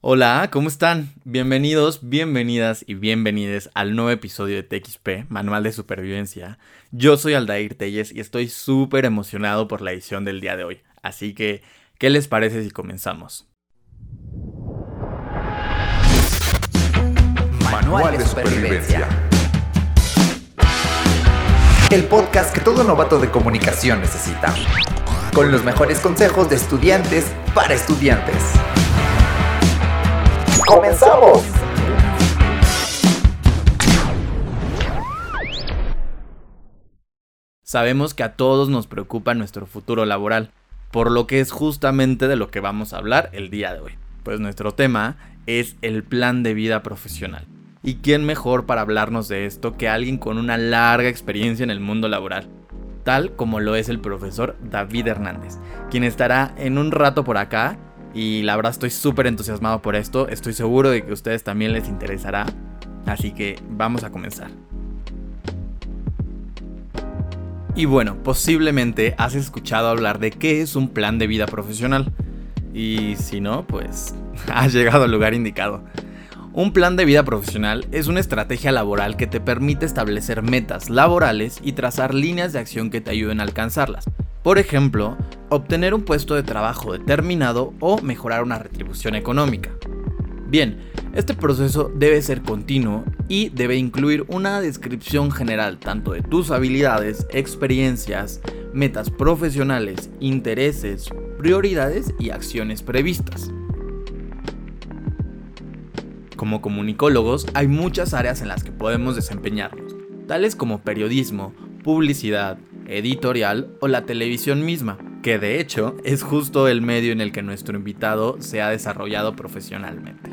Hola, ¿cómo están? Bienvenidos, bienvenidas y bienvenides al nuevo episodio de TXP, Manual de Supervivencia. Yo soy Aldair Telles y estoy súper emocionado por la edición del día de hoy. Así que, ¿qué les parece si comenzamos? Manual de Supervivencia. El podcast que todo novato de comunicación necesita. Con los mejores consejos de estudiantes para estudiantes. ¡Comenzamos! Sabemos que a todos nos preocupa nuestro futuro laboral, por lo que es justamente de lo que vamos a hablar el día de hoy. Pues nuestro tema es el plan de vida profesional. ¿Y quién mejor para hablarnos de esto que alguien con una larga experiencia en el mundo laboral? Tal como lo es el profesor David Hernández, quien estará en un rato por acá y la verdad estoy súper entusiasmado por esto. Estoy seguro de que a ustedes también les interesará. Así que vamos a comenzar. Y bueno, posiblemente has escuchado hablar de qué es un plan de vida profesional. Y si no, pues has llegado al lugar indicado. Un plan de vida profesional es una estrategia laboral que te permite establecer metas laborales y trazar líneas de acción que te ayuden a alcanzarlas. Por ejemplo, obtener un puesto de trabajo determinado o mejorar una retribución económica. Bien, este proceso debe ser continuo y debe incluir una descripción general tanto de tus habilidades, experiencias, metas profesionales, intereses, prioridades y acciones previstas. Como comunicólogos hay muchas áreas en las que podemos desempeñarnos, tales como periodismo, publicidad, editorial o la televisión misma, que de hecho es justo el medio en el que nuestro invitado se ha desarrollado profesionalmente.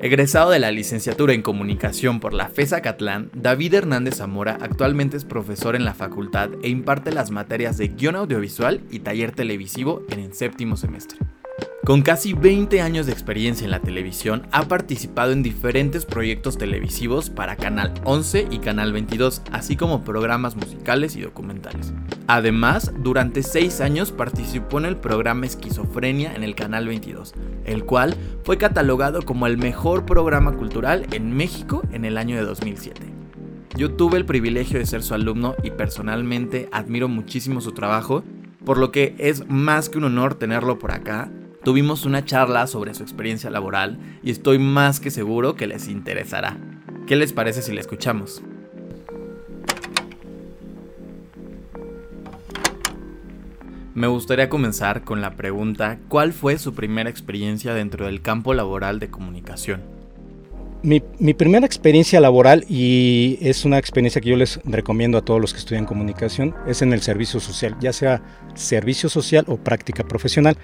Egresado de la licenciatura en comunicación por la FESA Catlán, David Hernández Zamora actualmente es profesor en la facultad e imparte las materias de guion audiovisual y taller televisivo en el séptimo semestre. Con casi 20 años de experiencia en la televisión, ha participado en diferentes proyectos televisivos para Canal 11 y Canal 22, así como programas musicales y documentales. Además, durante 6 años participó en el programa Esquizofrenia en el Canal 22, el cual fue catalogado como el mejor programa cultural en México en el año de 2007. Yo tuve el privilegio de ser su alumno y personalmente admiro muchísimo su trabajo, por lo que es más que un honor tenerlo por acá Tuvimos una charla sobre su experiencia laboral y estoy más que seguro que les interesará. ¿Qué les parece si la escuchamos? Me gustaría comenzar con la pregunta, ¿cuál fue su primera experiencia dentro del campo laboral de comunicación? Mi, primera experiencia laboral, y es una experiencia que yo les recomiendo a todos los que estudian comunicación, es en el servicio social, ya sea servicio social o práctica profesional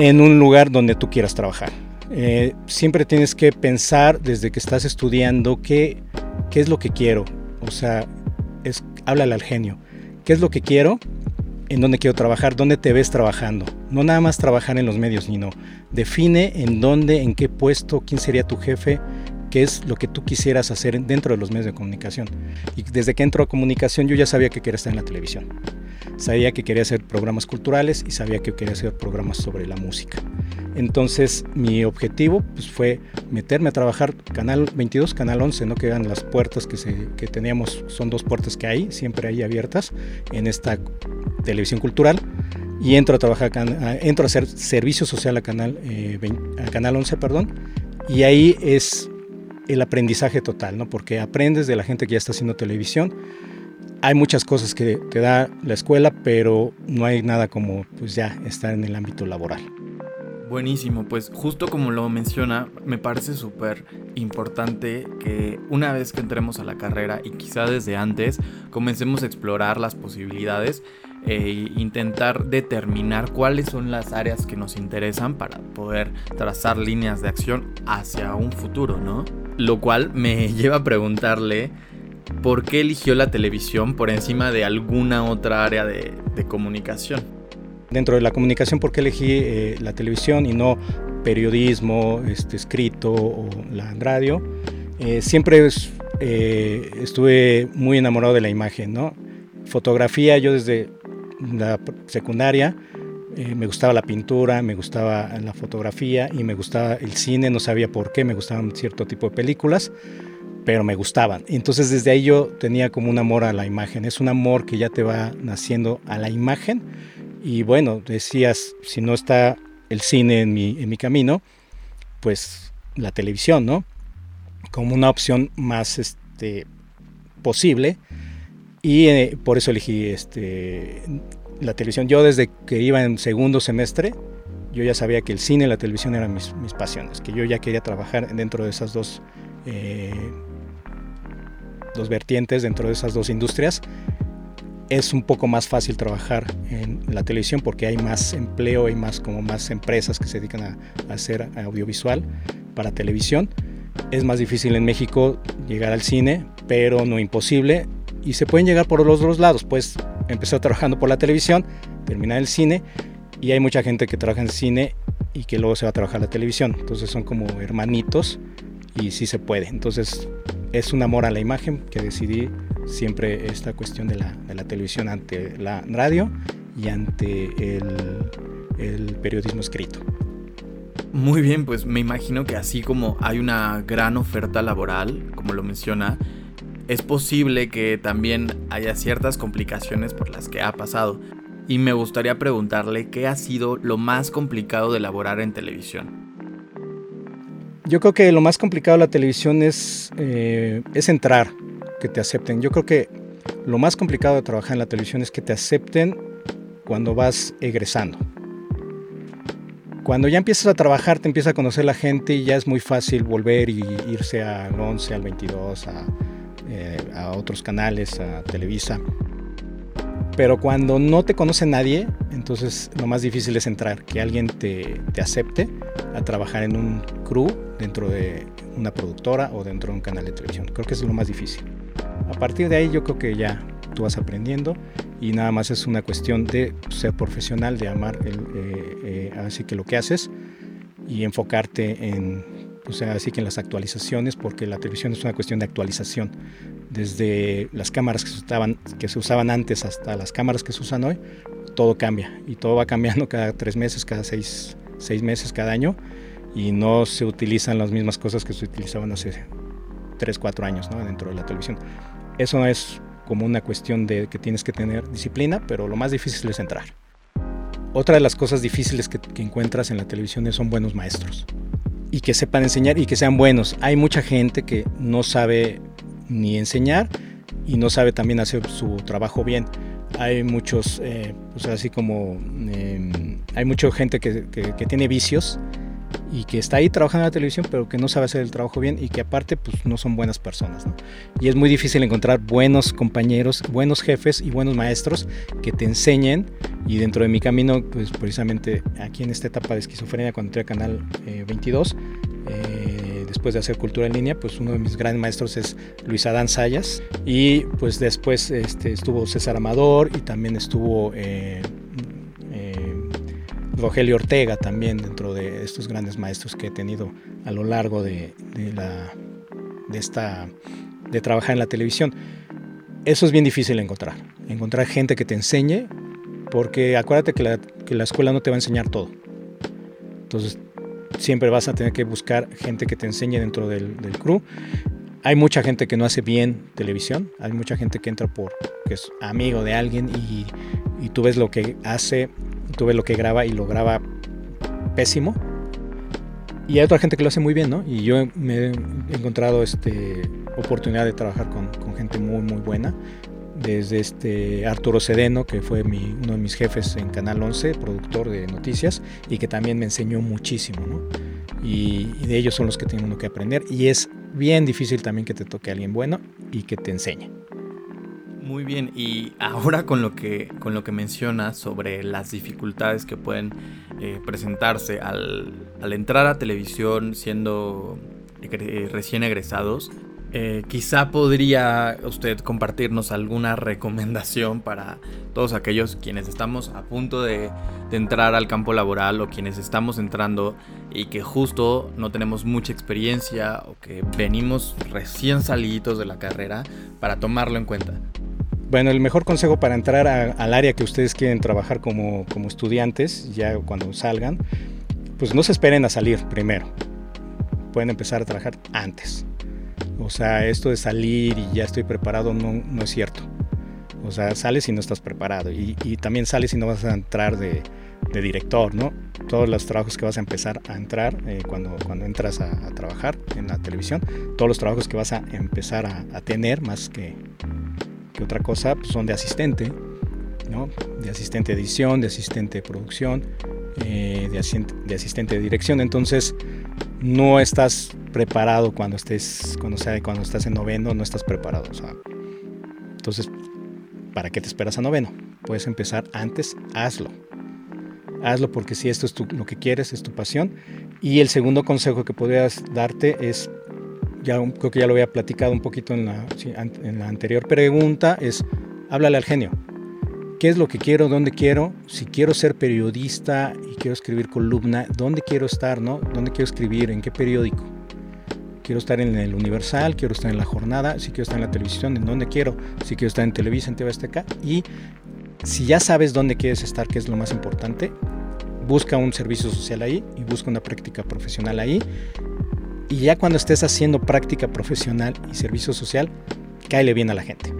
en un lugar donde tú quieras trabajar. Eh, siempre tienes que pensar desde que estás estudiando qué, qué es lo que quiero. O sea, es, háblale al genio. ¿Qué es lo que quiero? ¿En dónde quiero trabajar? ¿Dónde te ves trabajando? No nada más trabajar en los medios, sino define en dónde, en qué puesto, quién sería tu jefe, qué es lo que tú quisieras hacer dentro de los medios de comunicación. Y desde que entro a comunicación yo ya sabía que quería estar en la televisión. Sabía que quería hacer programas culturales y sabía que quería hacer programas sobre la música. Entonces mi objetivo pues, fue meterme a trabajar Canal 22, Canal 11, ¿no? que eran las puertas que, se, que teníamos, son dos puertas que hay, siempre ahí abiertas en esta televisión cultural y entro a trabajar, entro a hacer servicio social a Canal, eh, a Canal 11, perdón, y ahí es el aprendizaje total, ¿no? Porque aprendes de la gente que ya está haciendo televisión. Hay muchas cosas que te da la escuela, pero no hay nada como pues ya estar en el ámbito laboral. Buenísimo, pues justo como lo menciona, me parece súper importante que una vez que entremos a la carrera y quizá desde antes comencemos a explorar las posibilidades e intentar determinar cuáles son las áreas que nos interesan para poder trazar líneas de acción hacia un futuro, ¿no? Lo cual me lleva a preguntarle por qué eligió la televisión por encima de alguna otra área de, comunicación. Dentro de la comunicación, ¿por qué elegí eh, la televisión y no periodismo, este, escrito o la radio? Eh, siempre eh, estuve muy enamorado de la imagen, ¿no? Fotografía, yo desde la secundaria Eh, me gustaba la pintura, me gustaba la fotografía y me gustaba el cine, no sabía por qué, me gustaban cierto tipo de películas, pero me gustaban. Entonces desde ahí yo tenía como un amor a la imagen, es un amor que ya te va naciendo a la imagen y bueno, decías, si no está el cine en mi, en mi camino, pues la televisión, ¿no? Como una opción más este, posible y eh, por eso elegí este, la televisión. Yo desde que iba en segundo semestre, yo ya sabía que el cine y la televisión eran mis, mis pasiones, que yo ya quería trabajar dentro de esas dos, eh, dos vertientes, dentro de esas dos industrias. Es un poco más fácil trabajar en la televisión porque hay más empleo, hay más como más empresas que se dedican a, hacer audiovisual para televisión. Es más difícil en México llegar al cine, pero no imposible. Y se pueden llegar por los dos lados. Pues empezar trabajando por la televisión, terminar el cine. Y hay mucha gente que trabaja en cine y que luego se va a trabajar la televisión. Entonces son como hermanitos y sí se puede. Entonces es un amor a la imagen que decidí siempre esta cuestión de la, televisión ante la radio y ante el, periodismo escrito. Muy bien, pues me imagino que así como hay una gran oferta laboral, como lo menciona, es posible que también haya ciertas complicaciones por las que ha pasado. Y me gustaría preguntarle qué ha sido lo más complicado de elaborar en televisión. Yo creo que lo más complicado de la televisión es, eh, es entrar, que te acepten. Yo creo que lo más complicado de trabajar en la televisión es que te acepten cuando vas egresando. Cuando ya empiezas a trabajar, te empieza a conocer la gente y ya es muy fácil volver y irse al 11, al 22, a, eh, a otros canales, a Televisa. Pero cuando no te conoce nadie, entonces lo más difícil es entrar, que alguien te, te acepte a trabajar en un crew dentro de una productora o dentro de un canal de televisión. Creo que es lo más difícil. A partir de ahí yo creo que ya tú vas aprendiendo y nada más es una cuestión de ser profesional, de amar el, eh, eh, así que lo que haces y enfocarte en o sea, así que en las actualizaciones, porque la televisión es una cuestión de actualización. Desde las cámaras que se, usaban, que se usaban antes hasta las cámaras que se usan hoy, todo cambia y todo va cambiando cada tres meses, cada seis, seis meses, cada año y no se utilizan las mismas cosas que se utilizaban hace tres, cuatro años ¿no? dentro de la televisión. Eso no es como una cuestión de que tienes que tener disciplina, pero lo más difícil es entrar. Otra de las cosas difíciles que, que encuentras en la televisión son buenos maestros y que sepan enseñar y que sean buenos. Hay mucha gente que no sabe ni enseñar y no sabe también hacer su trabajo bien. Hay muchos, eh, pues así como, eh, hay mucha gente que, que, tiene vicios y que está ahí trabajando en la televisión pero que no sabe hacer el trabajo bien y que aparte pues no son buenas personas. ¿no? Y es muy difícil encontrar buenos compañeros, buenos jefes y buenos maestros que te enseñen y dentro de mi camino pues precisamente aquí en esta etapa de esquizofrenia cuando entré a Canal eh, 22 eh, después de hacer cultura en línea, pues uno de mis grandes maestros es Luis Adán Sayas y pues después este, estuvo César Amador y también estuvo eh, Rogelio Ortega también dentro de estos grandes maestros que he tenido a lo largo de, esta, de trabajar en la televisión. Eso es bien difícil encontrar, encontrar gente que te enseñe, porque acuérdate que la, que la escuela no te va a enseñar todo. Entonces, siempre vas a tener que buscar gente que te enseñe dentro del, crew. Hay mucha gente que no hace bien televisión, hay mucha gente que entra por que es amigo de alguien y tú ves lo que hace tuve lo que graba y lo graba pésimo. Y hay otra gente que lo hace muy bien, ¿no? Y yo me he encontrado este, oportunidad de trabajar con, gente muy, muy buena. Desde este Arturo Sedeno, que fue uno de mis jefes en Canal 11, productor de noticias, y que también me enseñó muchísimo, ¿no? Y, de ellos son los que tienen uno que aprender. Y es bien difícil también que te toque alguien bueno y que te enseñe. Muy bien, y ahora con lo que, con lo que mencionas sobre las dificultades que pueden eh, presentarse al, al, entrar a televisión siendo recién egresados, eh, quizá podría usted compartirnos alguna recomendación para todos aquellos quienes estamos a punto de, de, entrar al campo laboral o quienes estamos entrando y que justo no tenemos mucha experiencia o que venimos recién saliditos de la carrera para tomarlo en cuenta. Bueno, el mejor consejo para entrar al área que ustedes quieren trabajar como, como estudiantes, ya cuando salgan, pues no se esperen a salir primero. Pueden empezar a trabajar antes. O sea, esto de salir y ya estoy preparado no, no es cierto. O sea, sales y no estás preparado. Y, y también sales y no vas a entrar de, de, director, ¿no? Todos los trabajos que vas a empezar a entrar eh, cuando, cuando entras a, a, trabajar en la televisión, todos los trabajos que vas a empezar a, a tener, más que, otra cosa, pues son de asistente, ¿no? De asistente de edición, de asistente de producción, eh, de, asistente, de dirección. Entonces, no estás preparado cuando estés, cuando, sea, cuando estás en noveno, no estás preparado. O sea, entonces, ¿para qué te esperas a noveno? Puedes empezar antes, hazlo. Hazlo porque si esto es lo que quieres, es tu pasión. Y el segundo consejo que podrías darte es, ya creo que ya lo había platicado un poquito en la, en la anterior pregunta, es háblale al genio. ¿Qué es lo que quiero? ¿Dónde quiero? Si quiero ser periodista y quiero escribir columna, ¿dónde quiero estar? No? ¿Dónde quiero escribir? ¿En qué periódico? quiero estar en el Universal, quiero estar en la jornada, si quiero estar en la televisión, en dónde quiero, si quiero estar en Televisa, en TV Azteca. Y si ya sabes dónde quieres estar, que es lo más importante, busca un servicio social ahí y busca una práctica profesional ahí. Y ya cuando estés haciendo práctica profesional y servicio social, cáele bien a la gente.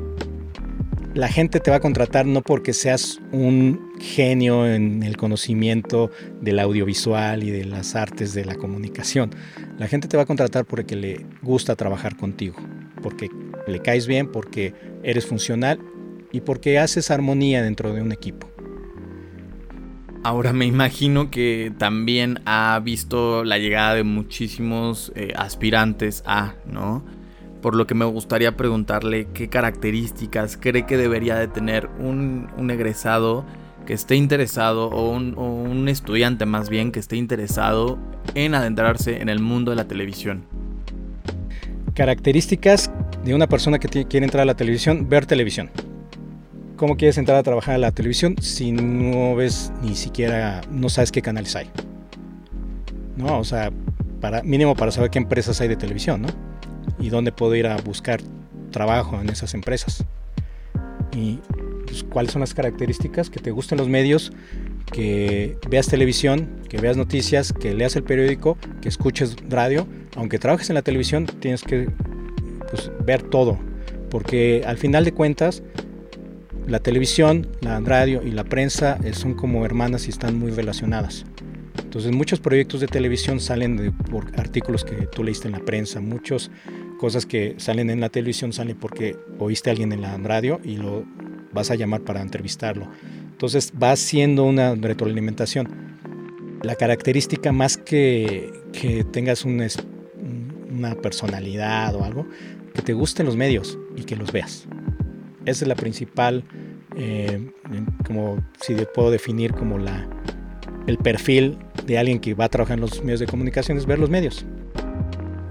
La gente te va a contratar no porque seas un genio en el conocimiento del audiovisual y de las artes de la comunicación. La gente te va a contratar porque le gusta trabajar contigo, porque le caes bien, porque eres funcional y porque haces armonía dentro de un equipo. Ahora me imagino que también ha visto la llegada de muchísimos eh, aspirantes a, ¿no? por lo que me gustaría preguntarle qué características cree que debería de tener un, egresado que esté interesado o un, estudiante más bien que esté interesado en adentrarse en el mundo de la televisión. Características de una persona que quiere entrar a la televisión, ver televisión. ¿Cómo quieres entrar a trabajar a la televisión si no ves ni siquiera, no sabes qué canales hay? No, o sea, para, mínimo para saber qué empresas hay de televisión, ¿no? y dónde puedo ir a buscar trabajo en esas empresas. Y pues, cuáles son las características, que te gusten los medios, que veas televisión, que veas noticias, que leas el periódico, que escuches radio. Aunque trabajes en la televisión, tienes que pues, ver todo, porque al final de cuentas, la televisión, la radio y la prensa eh, son como hermanas y están muy relacionadas. Entonces muchos proyectos de televisión salen por artículos que tú leíste en la prensa, muchos cosas que salen en la televisión salen porque oíste a alguien en la radio y lo vas a llamar para entrevistarlo. Entonces va siendo una retroalimentación. La característica más que, que tengas una personalidad o algo, que te gusten los medios y que los veas. Esa es la principal, eh, como si puedo definir como la, el perfil de alguien que va a trabajar en los medios de comunicación, es ver los medios.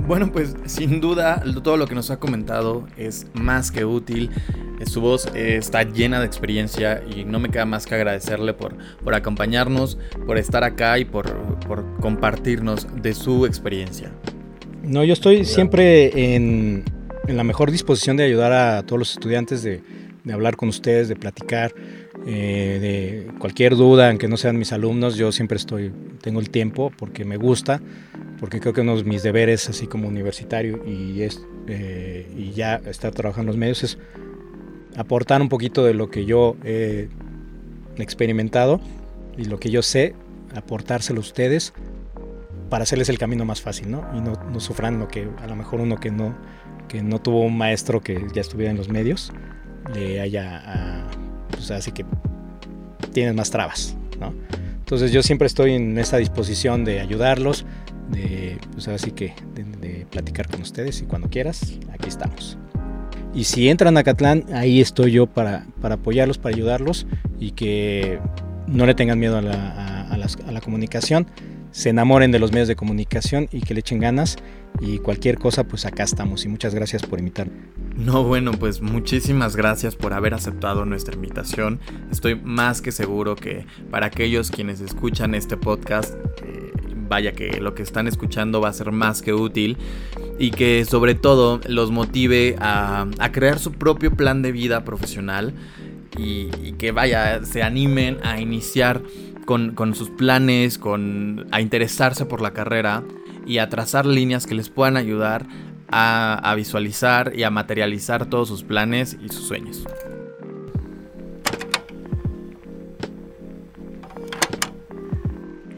Bueno, pues sin duda todo lo que nos ha comentado es más que útil. Su voz está llena de experiencia y no me queda más que agradecerle por, por acompañarnos, por estar acá y por, por compartirnos de su experiencia. No, yo estoy siempre en, en, la mejor disposición de ayudar a todos los estudiantes, de, hablar con ustedes, de platicar, eh, de cualquier duda, aunque no sean mis alumnos, yo siempre estoy, tengo el tiempo porque me gusta porque creo que uno de mis deberes así como universitario y, es, eh, y ya estar trabajando en los medios es aportar un poquito de lo que yo he experimentado y lo que yo sé, aportárselo a ustedes para hacerles el camino más fácil, ¿no? Y no, sufran lo que a lo mejor uno que no, que no tuvo un maestro que ya estuviera en los medios, le haya, a, pues así que tienes más trabas, ¿no? Entonces yo siempre estoy en esta disposición de ayudarlos, de, pues así que, de, platicar con ustedes y cuando quieras, aquí estamos. Y si entran a Catlán, ahí estoy yo para, para apoyarlos, para ayudarlos y que no le tengan miedo a la, a la comunicación, se enamoren de los medios de comunicación y que le echen ganas y cualquier cosa, pues acá estamos. Y muchas gracias por invitarme. No, bueno, pues muchísimas gracias por haber aceptado nuestra invitación. Estoy más que seguro que para aquellos quienes escuchan este podcast, eh, vaya que lo que están escuchando va a ser más que útil y que sobre todo los motive a, crear su propio plan de vida profesional y, que vaya, se animen a iniciar con, sus planes, con, a interesarse por la carrera y a trazar líneas que les puedan ayudar a visualizar y a materializar todos sus planes y sus sueños.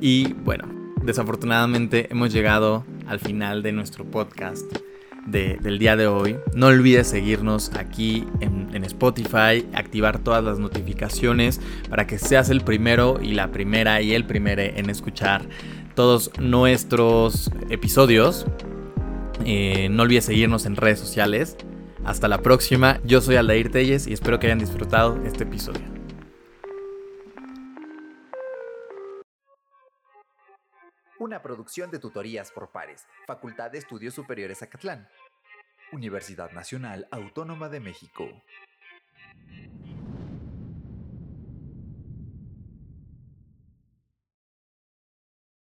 Y bueno, desafortunadamente hemos llegado al final de nuestro podcast del día de hoy. No olvides seguirnos aquí en, en, Spotify, activar todas las notificaciones para que seas el primero y la primera y el primero en escuchar todos nuestros episodios. Eh, no olvides seguirnos en redes sociales. Hasta la próxima, yo soy Aldair Telles y espero que hayan disfrutado este episodio. una producción de tutorías por pares, Facultad de Estudios Superiores Acatlán, Universidad Nacional Autónoma de México.